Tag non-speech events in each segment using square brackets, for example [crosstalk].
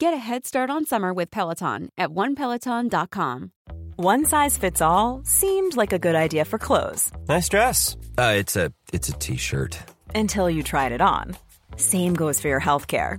Get a head start on summer with Peloton at onepeloton.com. One size fits all seemed like a good idea for clothes Nice dress. Uh, it's a it's a t-shirt. until you tried it on. Same goes for your healthcare.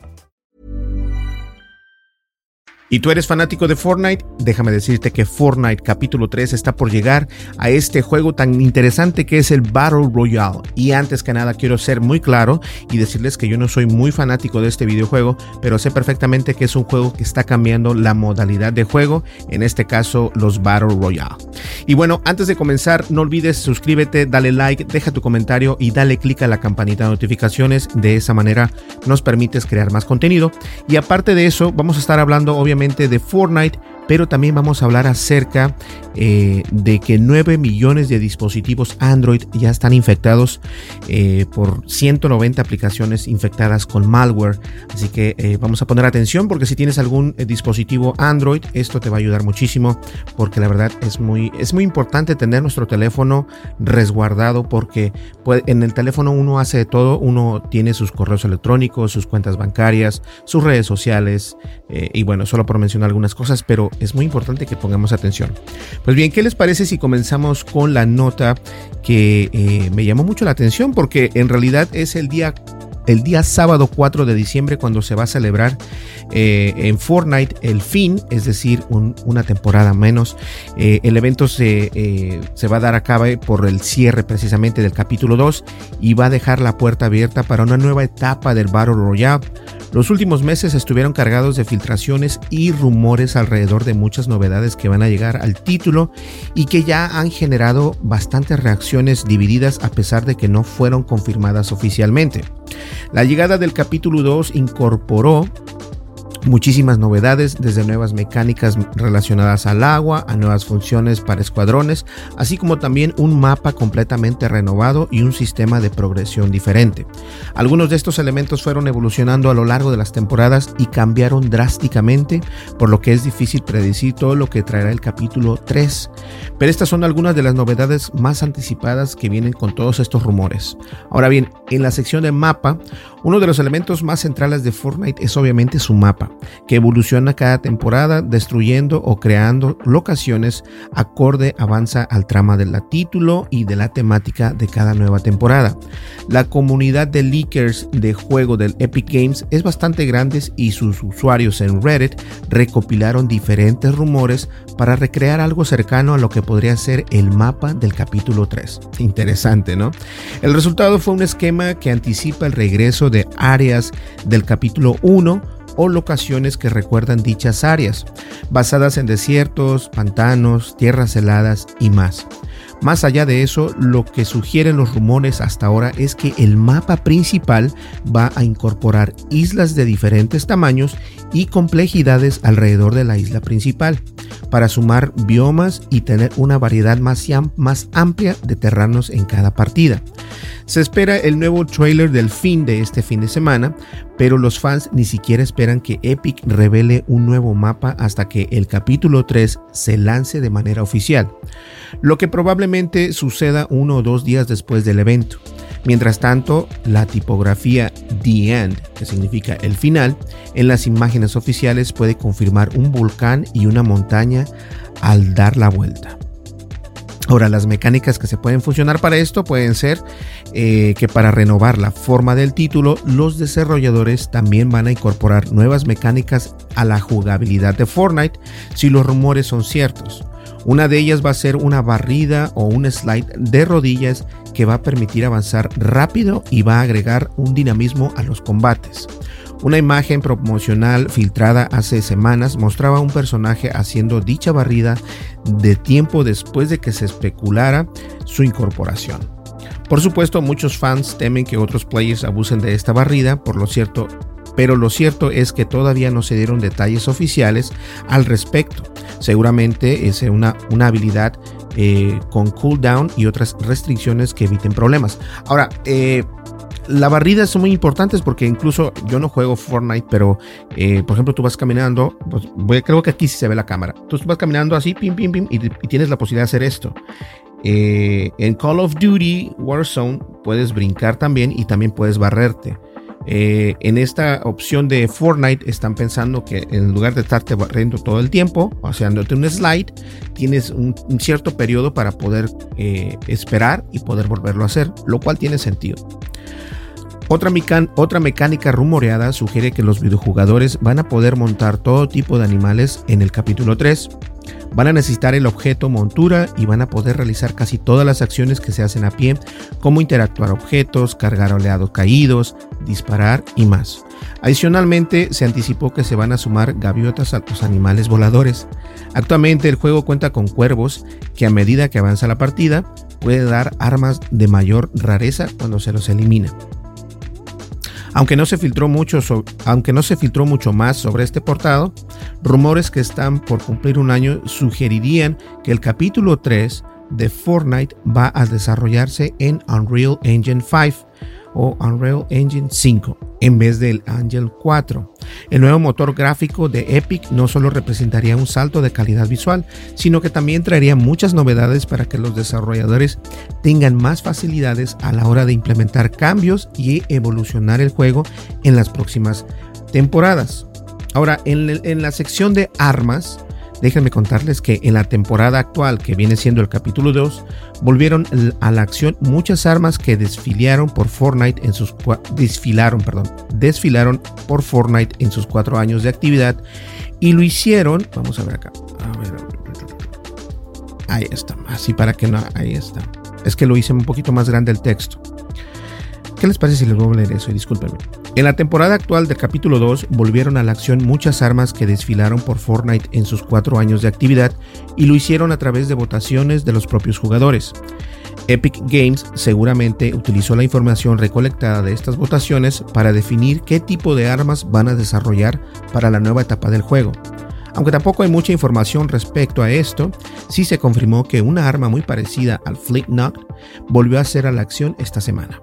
y tú eres fanático de Fortnite, déjame decirte que Fortnite capítulo 3 está por llegar a este juego tan interesante que es el Battle Royale. Y antes que nada quiero ser muy claro y decirles que yo no soy muy fanático de este videojuego, pero sé perfectamente que es un juego que está cambiando la modalidad de juego, en este caso los Battle Royale. Y bueno, antes de comenzar, no olvides suscríbete, dale like, deja tu comentario y dale click a la campanita de notificaciones. De esa manera nos permites crear más contenido. Y aparte de eso, vamos a estar hablando obviamente de Fortnite, pero también vamos a hablar acerca eh, de que 9 millones de dispositivos Android ya están infectados eh, por 190 aplicaciones infectadas con malware. Así que eh, vamos a poner atención porque si tienes algún eh, dispositivo Android, esto te va a ayudar muchísimo porque la verdad es muy, es muy importante tener nuestro teléfono resguardado porque en el teléfono uno hace de todo, uno tiene sus correos electrónicos, sus cuentas bancarias, sus redes sociales y bueno, solo por mencionar algunas cosas, pero es muy importante que pongamos atención. Pues bien, ¿qué les parece si comenzamos con la nota que eh, me llamó mucho la atención? Porque en realidad es el día, el día sábado 4 de diciembre cuando se va a celebrar eh, en Fortnite el fin, es decir, un- una temporada menos. Eh, el evento se, eh, se va a dar a cabo por el cierre precisamente del capítulo 2 y va a dejar la puerta abierta para una nueva etapa del Battle Royale. Los últimos meses estuvieron cargados de filtraciones y rumores alrededor de muchas novedades que van a llegar al título y que ya han generado bastantes reacciones divididas a pesar de que no fueron confirmadas oficialmente. La llegada del capítulo 2 incorporó muchísimas novedades, desde nuevas mecánicas relacionadas al agua, a nuevas funciones para escuadrones, así como también un mapa completamente renovado y un sistema de progresión diferente. Algunos de estos elementos fueron evolucionando a lo largo de las temporadas y cambiaron drásticamente, por lo que es difícil predecir todo lo que traerá el capítulo 3. Pero estas son algunas de las novedades más anticipadas que vienen con todos estos rumores. Ahora bien, en la sección de mapa, uno de los elementos más centrales de Fortnite es obviamente su mapa, que evoluciona cada temporada destruyendo o creando locaciones acorde avanza al trama del título y de la temática de cada nueva temporada. La comunidad de leakers de juego del Epic Games es bastante grande y sus usuarios en Reddit recopilaron diferentes rumores para recrear algo cercano a lo que podría ser el mapa del capítulo 3. [laughs] Interesante, ¿no? El resultado fue un esquema que anticipa el regreso de áreas del capítulo 1 o locaciones que recuerdan dichas áreas, basadas en desiertos, pantanos, tierras heladas y más. Más allá de eso, lo que sugieren los rumores hasta ahora es que el mapa principal va a incorporar islas de diferentes tamaños y complejidades alrededor de la isla principal, para sumar biomas y tener una variedad más, am- más amplia de terrenos en cada partida. Se espera el nuevo trailer del fin de este fin de semana, pero los fans ni siquiera esperan que Epic revele un nuevo mapa hasta que el capítulo 3 se lance de manera oficial, lo que probablemente suceda uno o dos días después del evento. Mientras tanto, la tipografía The End, que significa el final, en las imágenes oficiales puede confirmar un volcán y una montaña al dar la vuelta. Ahora, las mecánicas que se pueden funcionar para esto pueden ser eh, que para renovar la forma del título, los desarrolladores también van a incorporar nuevas mecánicas a la jugabilidad de Fortnite si los rumores son ciertos. Una de ellas va a ser una barrida o un slide de rodillas que va a permitir avanzar rápido y va a agregar un dinamismo a los combates. Una imagen promocional filtrada hace semanas mostraba a un personaje haciendo dicha barrida de tiempo después de que se especulara su incorporación. Por supuesto, muchos fans temen que otros players abusen de esta barrida, por lo cierto, pero lo cierto es que todavía no se dieron detalles oficiales al respecto. Seguramente es una, una habilidad eh, con cooldown y otras restricciones que eviten problemas. Ahora, eh, las barridas son muy importantes porque incluso yo no juego Fortnite, pero eh, por ejemplo tú vas caminando, pues, creo que aquí sí se ve la cámara. Tú vas caminando así, pim, pim, pim, y, tienes la posibilidad de hacer esto. Eh, en Call of Duty Warzone puedes brincar también y también puedes barrerte. Eh, en esta opción de Fortnite están pensando que en lugar de estarte barriendo todo el tiempo, o sea, dándote un slide, tienes un, cierto periodo para poder esperar y poder volverlo a hacer, lo cual tiene sentido. Otra, mecánica rumoreada sugiere que los videojugadores van a poder montar todo tipo de animales en el capítulo 3. Van a necesitar el objeto montura y van a poder realizar casi todas las acciones que se hacen a pie, como interactuar objetos, cargar oleados caídos, disparar y más. Adicionalmente, se anticipó que se van a sumar gaviotas a los animales voladores. Actualmente el juego cuenta con cuervos que a medida que avanza la partida puede dar armas de mayor rareza cuando se los elimina. Aunque no se filtró mucho, aunque no se filtró mucho más sobre este portado, rumores que están por cumplir un año sugerirían que el capítulo 3 de Fortnite va a desarrollarse en Unreal Engine 5 o Unreal Engine 5 en vez del Angel 4. El nuevo motor gráfico de Epic no solo representaría un salto de calidad visual, sino que también traería muchas novedades para que los desarrolladores tengan más facilidades a la hora de implementar cambios y evolucionar el juego en las próximas temporadas. Ahora, en, en la sección de armas, Déjenme contarles que en la temporada actual, que viene siendo el capítulo 2, volvieron a la acción muchas armas que desfilaron por Fortnite en sus desfilaron, perdón, desfilaron por Fortnite en sus cuatro años de actividad y lo hicieron. Vamos a ver acá. A ver, ahí está. Así para que no. Ahí está. Es que lo hice un poquito más grande el texto. ¿Qué les parece si les vuelvo a leer eso? Discúlpenme. En la temporada actual del capítulo 2 volvieron a la acción muchas armas que desfilaron por Fortnite en sus cuatro años de actividad y lo hicieron a través de votaciones de los propios jugadores. Epic Games seguramente utilizó la información recolectada de estas votaciones para definir qué tipo de armas van a desarrollar para la nueva etapa del juego. Aunque tampoco hay mucha información respecto a esto, sí se confirmó que una arma muy parecida al Fleet Knock volvió a ser a la acción esta semana.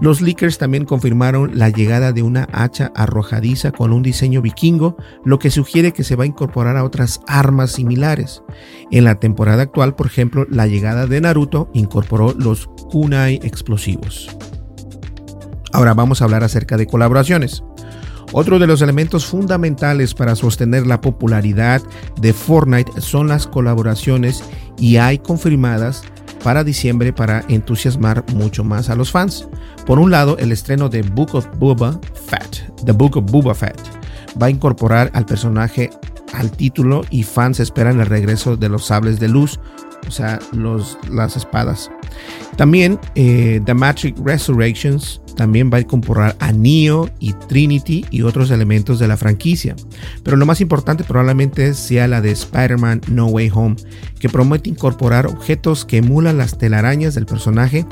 Los leakers también confirmaron la llegada de una hacha arrojadiza con un diseño vikingo, lo que sugiere que se va a incorporar a otras armas similares. En la temporada actual, por ejemplo, la llegada de Naruto incorporó los kunai explosivos. Ahora vamos a hablar acerca de colaboraciones. Otro de los elementos fundamentales para sostener la popularidad de Fortnite son las colaboraciones y hay confirmadas para diciembre para entusiasmar mucho más a los fans. Por un lado, el estreno de Book of Boba Fett, The Book of Boba Fett, va a incorporar al personaje al título y fans esperan el regreso de los sables de luz, o sea, los, las espadas. También eh, The Matrix Resurrections también va a incorporar a Neo y Trinity y otros elementos de la franquicia. Pero lo más importante probablemente sea la de Spider-Man No Way Home, que promete incorporar objetos que emulan las telarañas del personaje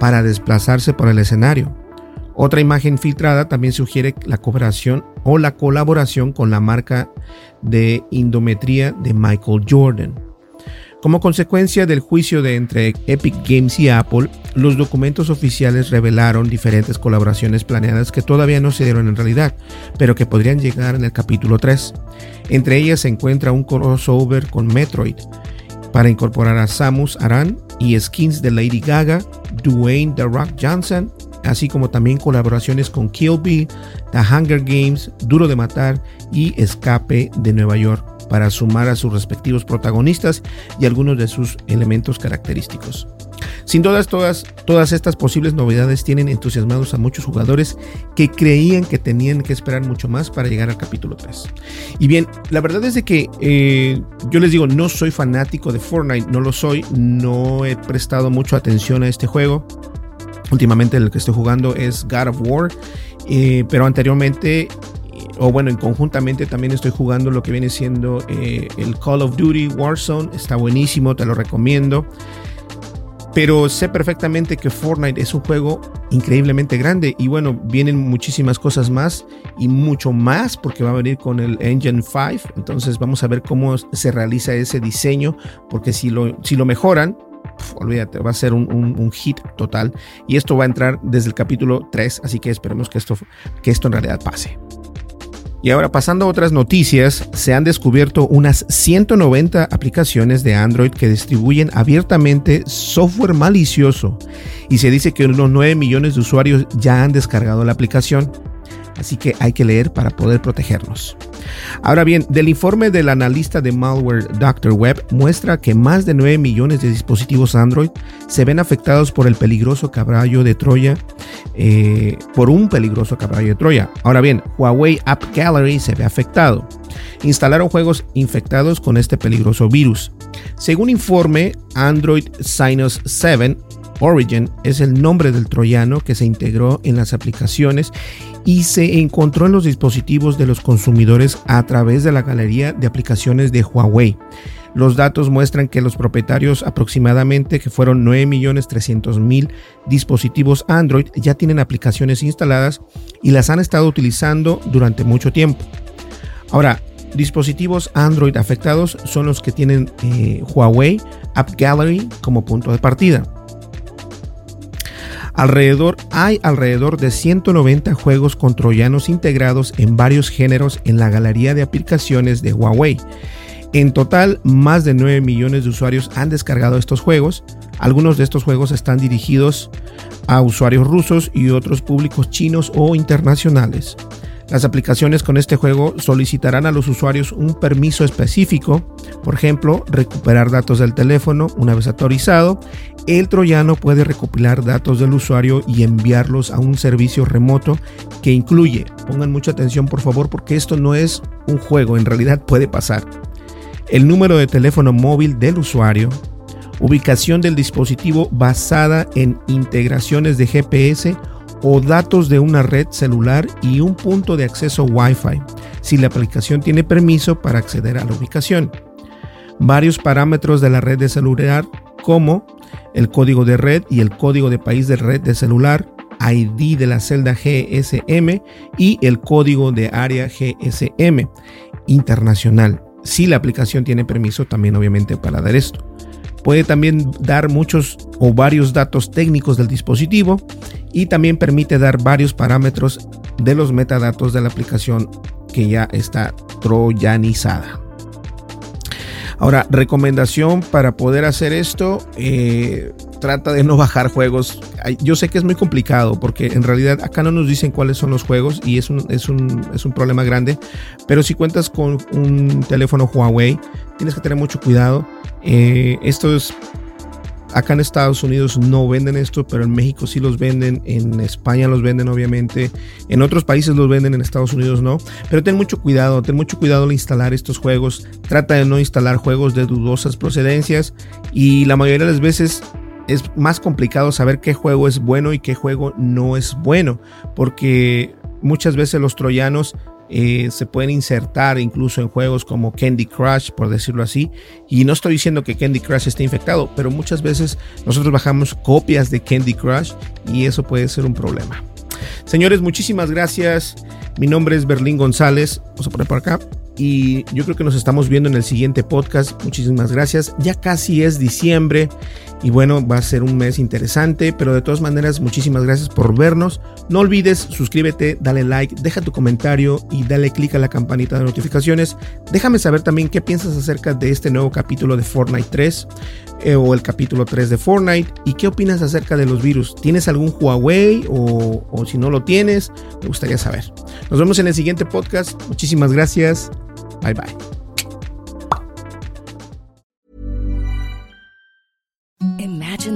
para desplazarse por el escenario. Otra imagen filtrada también sugiere la cooperación o la colaboración con la marca de indometría de Michael Jordan. Como consecuencia del juicio de entre Epic Games y Apple, los documentos oficiales revelaron diferentes colaboraciones planeadas que todavía no se dieron en realidad, pero que podrían llegar en el capítulo 3. Entre ellas se encuentra un crossover con Metroid para incorporar a Samus Aran y skins de Lady Gaga, Dwayne The Rock Johnson, así como también colaboraciones con Kill Bill, The Hunger Games, Duro de Matar y Escape de Nueva York. Para sumar a sus respectivos protagonistas y algunos de sus elementos característicos. Sin dudas, todas, todas estas posibles novedades tienen entusiasmados a muchos jugadores que creían que tenían que esperar mucho más para llegar al capítulo 3. Y bien, la verdad es de que eh, yo les digo, no soy fanático de Fortnite, no lo soy, no he prestado mucha atención a este juego. Últimamente el que estoy jugando es God of War, eh, pero anteriormente o bueno, en conjuntamente también estoy jugando lo que viene siendo eh, el Call of Duty Warzone. Está buenísimo, te lo recomiendo. Pero sé perfectamente que Fortnite es un juego increíblemente grande y bueno, vienen muchísimas cosas más y mucho más porque va a venir con el Engine 5. Entonces vamos a ver cómo se realiza ese diseño porque si lo, si lo mejoran, olvídate, va a ser un, hit total y esto va a entrar desde el capítulo 3, así que esperemos que esto, que esto en realidad pase. Y ahora pasando a otras noticias, se han descubierto unas 190 aplicaciones de Android que distribuyen abiertamente software malicioso y se dice que unos 9 millones de usuarios ya han descargado la aplicación así que hay que leer para poder protegernos. Ahora bien, del informe del analista de malware Dr. Web muestra que más de 9 millones de dispositivos Android se ven afectados por el peligroso caballo de Troya, eh, por un peligroso caballo de Troya. Ahora bien, Huawei App Gallery se ve afectado. Instalaron juegos infectados con este peligroso virus. Según informe Android Sinus 7, Origin es el nombre del troyano que se integró en las aplicaciones y se encontró en los dispositivos de los consumidores a través de la galería de aplicaciones de Huawei. Los datos muestran que los propietarios aproximadamente, que fueron 9.300.000 dispositivos Android, ya tienen aplicaciones instaladas y las han estado utilizando durante mucho tiempo. Ahora, dispositivos Android afectados son los que tienen eh, Huawei App Gallery como punto de partida. Alrededor, hay alrededor de 190 juegos con troyanos integrados en varios géneros en la galería de aplicaciones de Huawei. En total, más de 9 millones de usuarios han descargado estos juegos. Algunos de estos juegos están dirigidos a usuarios rusos y otros públicos chinos o internacionales. Las aplicaciones con este juego solicitarán a los usuarios un permiso específico, por ejemplo, recuperar datos del teléfono una vez autorizado. El troyano puede recopilar datos del usuario y enviarlos a un servicio remoto que incluye, pongan mucha atención por favor porque esto no es un juego, en realidad puede pasar. El número de teléfono móvil del usuario, ubicación del dispositivo basada en integraciones de GPS o datos de una red celular y un punto de acceso Wi-Fi, si la aplicación tiene permiso para acceder a la ubicación. Varios parámetros de la red de celular como el código de red y el código de país de red de celular, ID de la celda GSM y el código de área GSM internacional. Si la aplicación tiene permiso también obviamente para dar esto. Puede también dar muchos o varios datos técnicos del dispositivo y también permite dar varios parámetros de los metadatos de la aplicación que ya está troyanizada. Ahora, recomendación para poder hacer esto, eh, trata de no bajar juegos. Yo sé que es muy complicado porque en realidad acá no nos dicen cuáles son los juegos y es un, es un, es un problema grande, pero si cuentas con un teléfono Huawei, tienes que tener mucho cuidado. Eh, esto es Acá en Estados Unidos no venden esto, pero en México sí los venden, en España los venden obviamente, en otros países los venden, en Estados Unidos no. Pero ten mucho cuidado, ten mucho cuidado al instalar estos juegos. Trata de no instalar juegos de dudosas procedencias y la mayoría de las veces es más complicado saber qué juego es bueno y qué juego no es bueno, porque muchas veces los troyanos eh, se pueden insertar incluso en juegos como Candy Crush, por decirlo así. Y no estoy diciendo que Candy Crush esté infectado, pero muchas veces nosotros bajamos copias de Candy Crush y eso puede ser un problema. Señores, muchísimas gracias. Mi nombre es Berlín González. Vamos a poner por acá. Y yo creo que nos estamos viendo en el siguiente podcast. Muchísimas gracias. Ya casi es diciembre. Y bueno, va a ser un mes interesante, pero de todas maneras, muchísimas gracias por vernos. No olvides, suscríbete, dale like, deja tu comentario y dale click a la campanita de notificaciones. Déjame saber también qué piensas acerca de este nuevo capítulo de Fortnite 3 eh, o el capítulo 3 de Fortnite y qué opinas acerca de los virus. ¿Tienes algún Huawei o, o si no lo tienes? Me gustaría saber. Nos vemos en el siguiente podcast. Muchísimas gracias. Bye bye.